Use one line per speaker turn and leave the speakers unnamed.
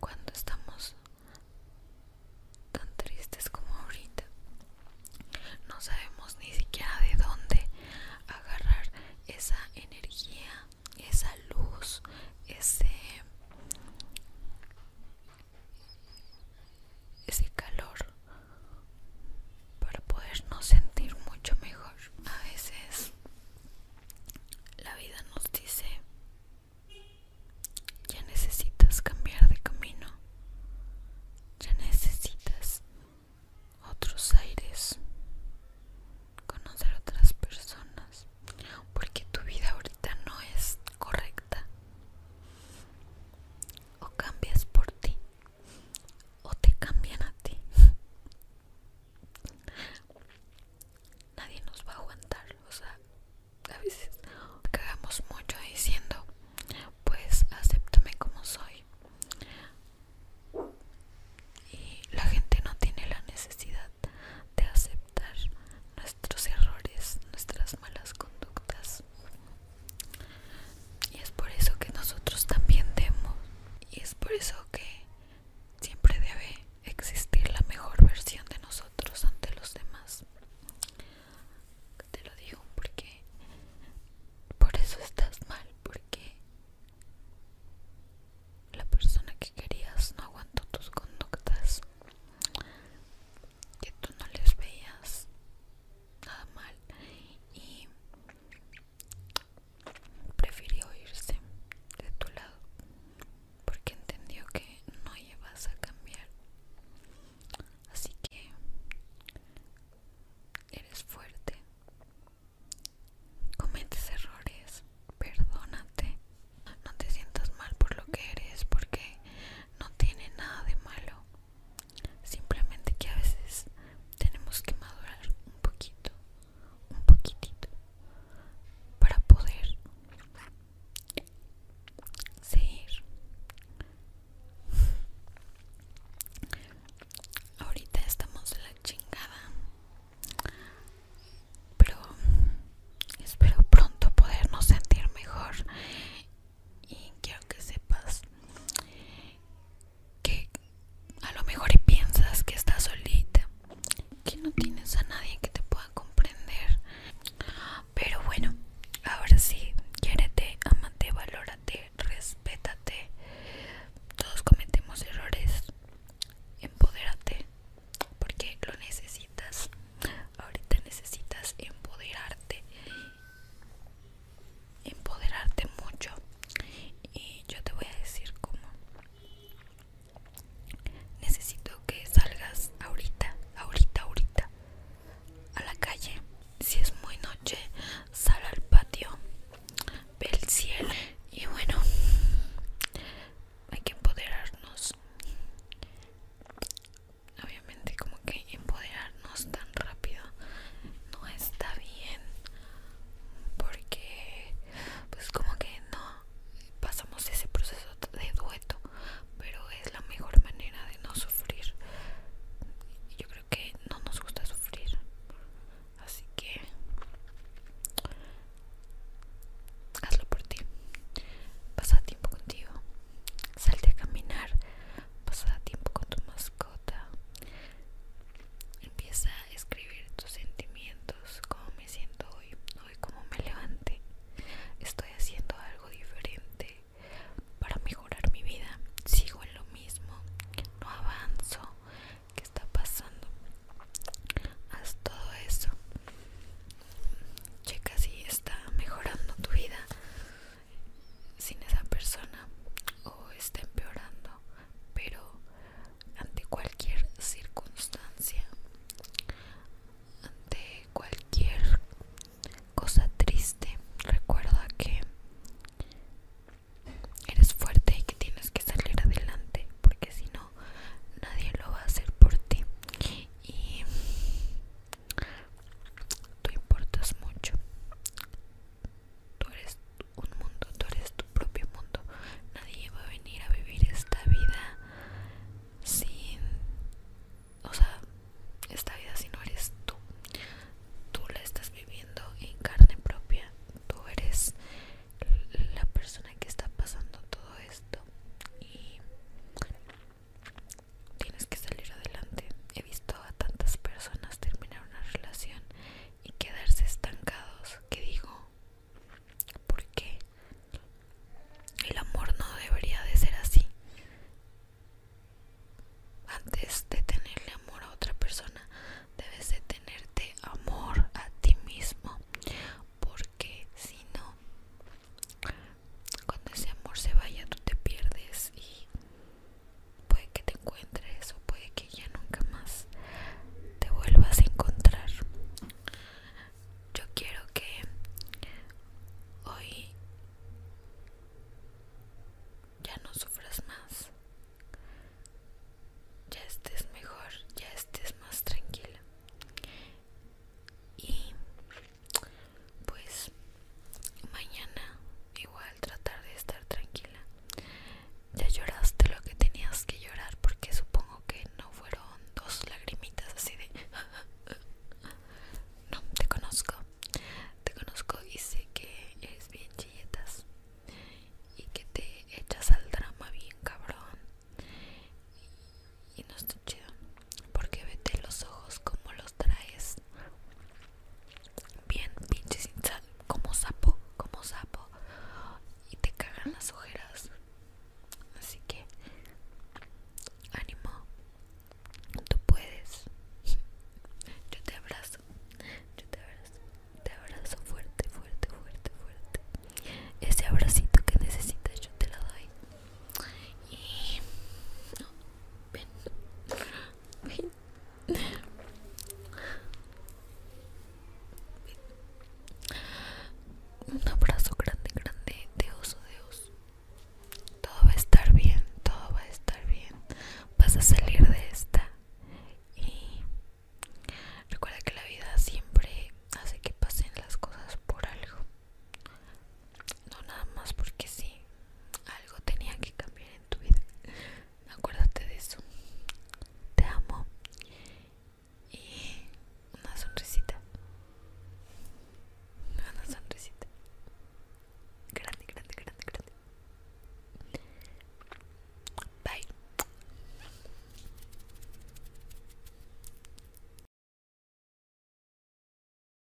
cuando estamos Dobra.